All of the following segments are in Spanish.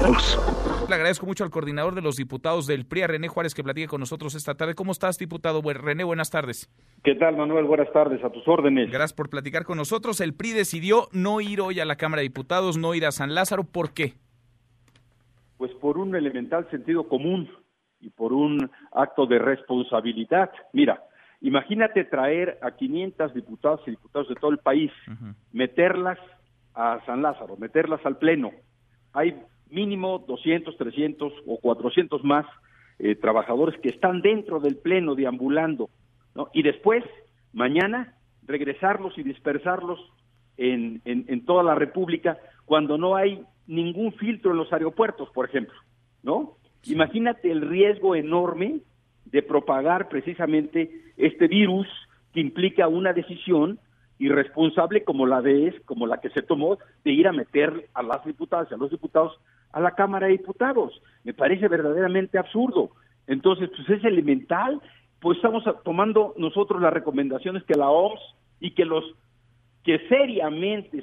Le agradezco mucho al coordinador de los diputados del PRI, René Juárez, que platique con nosotros esta tarde. ¿Cómo estás, diputado? René, buenas tardes. ¿Qué tal, Manuel? Buenas tardes, a tus órdenes. Gracias por platicar con nosotros. El PRI decidió no ir hoy a la Cámara de Diputados, no ir a San Lázaro. ¿Por qué? Pues por un elemental sentido común y por un acto de responsabilidad. Mira, imagínate traer a 500 diputados y diputados de todo el país, meterlas a San Lázaro, meterlas al Pleno. Hay mínimo 200, 300 o 400 más eh, trabajadores que están dentro del Pleno deambulando, ¿no? Y después, mañana, regresarlos y dispersarlos en, en, toda la República cuando no hay ningún filtro en los aeropuertos, por ejemplo, ¿no? Imagínate el riesgo enorme de propagar precisamente este virus que implica una decisión irresponsable como la de como la que se tomó de ir a meter a las diputadas y a los diputados a la Cámara de Diputados. Me parece verdaderamente absurdo. Entonces, pues es elemental, pues estamos tomando nosotros las recomendaciones que la OMS y que los que seriamente,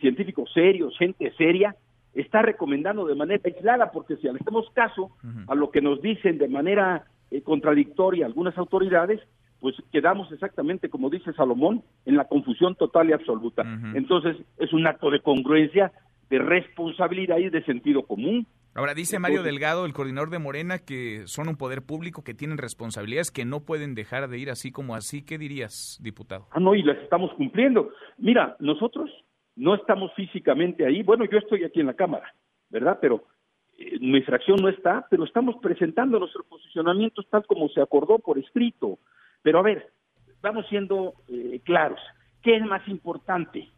científicos serios, gente seria, está recomendando de manera aislada, porque si hacemos caso a lo que nos dicen de manera eh, contradictoria algunas autoridades, pues quedamos exactamente, como dice Salomón, en la confusión total y absoluta. Entonces, es un acto de congruencia, de responsabilidad y de sentido común. Ahora dice Mario Delgado, el coordinador de Morena, que son un poder público, que tienen responsabilidades, que no pueden dejar de ir así como así. ¿Qué dirías, diputado? Ah, no, y las estamos cumpliendo. Mira, nosotros no estamos físicamente ahí. Bueno, yo estoy aquí en la Cámara, ¿verdad? Pero eh, nuestra acción no está, pero estamos presentando nuestros posicionamientos tal como se acordó por escrito. Pero a ver, vamos siendo eh, claros. ¿Qué es más importante?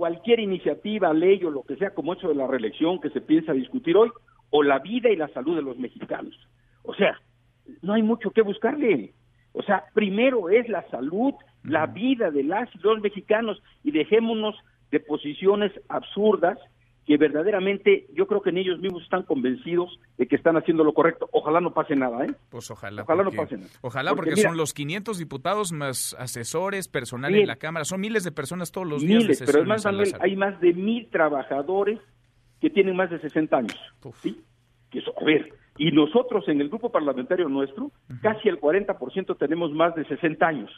Cualquier iniciativa, ley o lo que sea como hecho de la reelección que se piensa discutir hoy, o la vida y la salud de los mexicanos. O sea, no hay mucho que buscarle. O sea, primero es la salud, la vida de las y los mexicanos y dejémonos de posiciones absurdas que verdaderamente yo creo que en ellos mismos están convencidos de que están haciendo lo correcto. Ojalá no pase nada, ¿eh? Pues ojalá. Ojalá no pase nada. Ojalá porque, son los 500 diputados más asesores, personal en la Cámara, son miles de personas todos los días. Miles, pero además hay más de mil trabajadores que tienen más de 60 años. ¿sí? Que a ver, y nosotros en el grupo parlamentario nuestro, casi el 40% tenemos más de 60 años.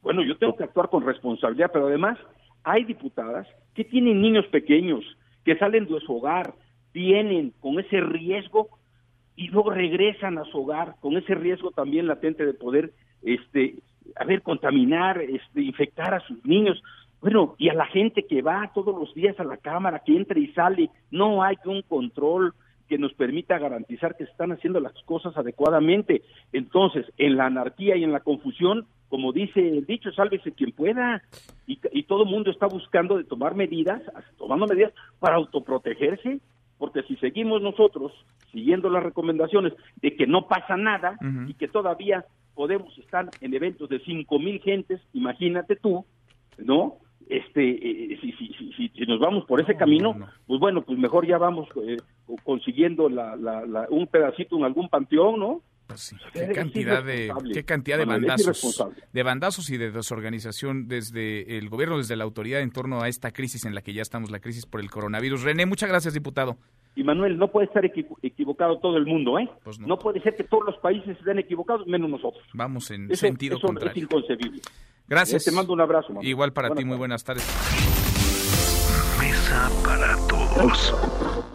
Bueno, yo tengo que actuar con responsabilidad, pero además hay diputadas que tienen niños pequeños, que salen de su hogar, vienen con ese riesgo y luego regresan a su hogar con ese riesgo también latente de poder este a ver contaminar, este infectar a sus niños. Bueno, y a la gente que va todos los días a la cámara, que entra y sale, no hay un control que nos permita garantizar que se están haciendo las cosas adecuadamente. Entonces, en la anarquía y en la confusión, como dice el dicho, sálvese quien pueda. Y, y todo el mundo está buscando de tomar medidas, tomando medidas para autoprotegerse, porque si seguimos nosotros siguiendo las recomendaciones de que no pasa nada y que todavía podemos estar en eventos de cinco mil gentes, imagínate tú, ¿no? Este, eh, si, si, si, si, nos vamos por ese camino, pues bueno, pues mejor ya vamos eh, consiguiendo la, la, un pedacito en algún panteón, ¿no? Pues qué cantidad de qué cantidad de bandazos, de bandazos y de desorganización desde el gobierno, desde la autoridad en torno a esta crisis en la que ya estamos, la crisis por el coronavirus. René, muchas gracias, diputado. Y Manuel, no puede estar equivocado todo el mundo, ¿eh? Pues no. puede ser que todos los países estén equivocados, menos nosotros. Vamos en sentido eso contrario. Es inconcebible. Gracias. Te mando un abrazo. Igual para ti, muy buenas tardes. Mesa para todos.